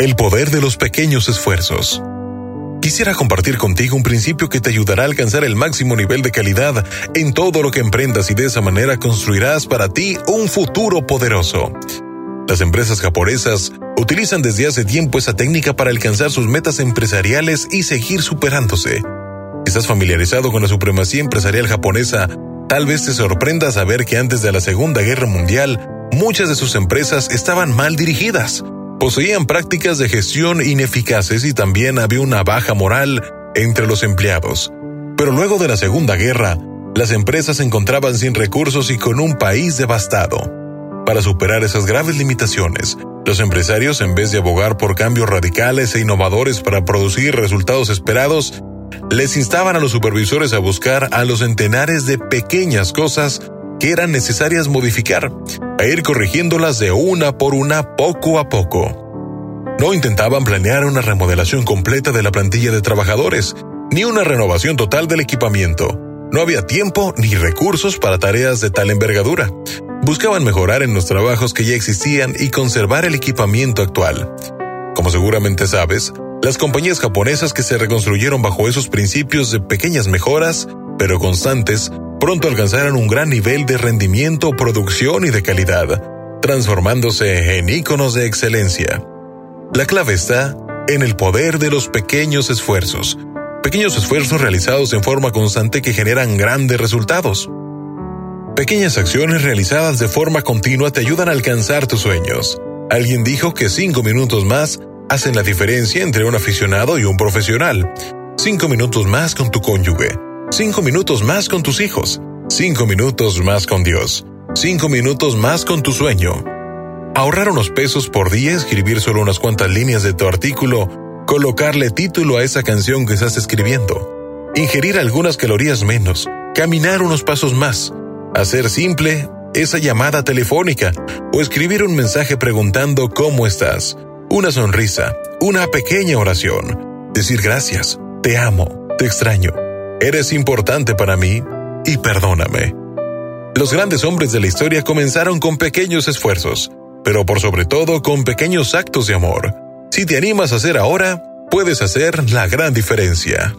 El poder de los pequeños esfuerzos. Quisiera compartir contigo un principio que te ayudará a alcanzar el máximo nivel de calidad en todo lo que emprendas y de esa manera construirás para ti un futuro poderoso. Las empresas japonesas utilizan desde hace tiempo esa técnica para alcanzar sus metas empresariales y seguir superándose. ¿Estás familiarizado con la supremacía empresarial japonesa? Tal vez te sorprenda saber que antes de la Segunda Guerra Mundial, muchas de sus empresas estaban mal dirigidas poseían prácticas de gestión ineficaces y también había una baja moral entre los empleados. Pero luego de la Segunda Guerra, las empresas se encontraban sin recursos y con un país devastado. Para superar esas graves limitaciones, los empresarios, en vez de abogar por cambios radicales e innovadores para producir resultados esperados, les instaban a los supervisores a buscar a los centenares de pequeñas cosas que eran necesarias modificar, a ir corrigiéndolas de una por una poco a poco. No intentaban planear una remodelación completa de la plantilla de trabajadores, ni una renovación total del equipamiento. No había tiempo ni recursos para tareas de tal envergadura. Buscaban mejorar en los trabajos que ya existían y conservar el equipamiento actual. Como seguramente sabes, las compañías japonesas que se reconstruyeron bajo esos principios de pequeñas mejoras, pero constantes, pronto alcanzaron un gran nivel de rendimiento, producción y de calidad, transformándose en íconos de excelencia. La clave está en el poder de los pequeños esfuerzos, pequeños esfuerzos realizados en forma constante que generan grandes resultados. Pequeñas acciones realizadas de forma continua te ayudan a alcanzar tus sueños. Alguien dijo que cinco minutos más hacen la diferencia entre un aficionado y un profesional. Cinco minutos más con tu cónyuge Cinco minutos más con tus hijos. Cinco minutos más con Dios. Cinco minutos más con tu sueño. Ahorrar unos pesos por día, escribir solo unas cuantas líneas de tu artículo, colocarle título a esa canción que estás escribiendo, ingerir algunas calorías menos, caminar unos pasos más, hacer simple esa llamada telefónica o escribir un mensaje preguntando cómo estás, una sonrisa, una pequeña oración, decir gracias, te amo, te extraño Eres importante para mí y perdóname. Los grandes hombres de la historia comenzaron con pequeños esfuerzos, pero por sobre todo con pequeños actos de amor. Si te animas a hacer ahora, puedes hacer la gran diferencia.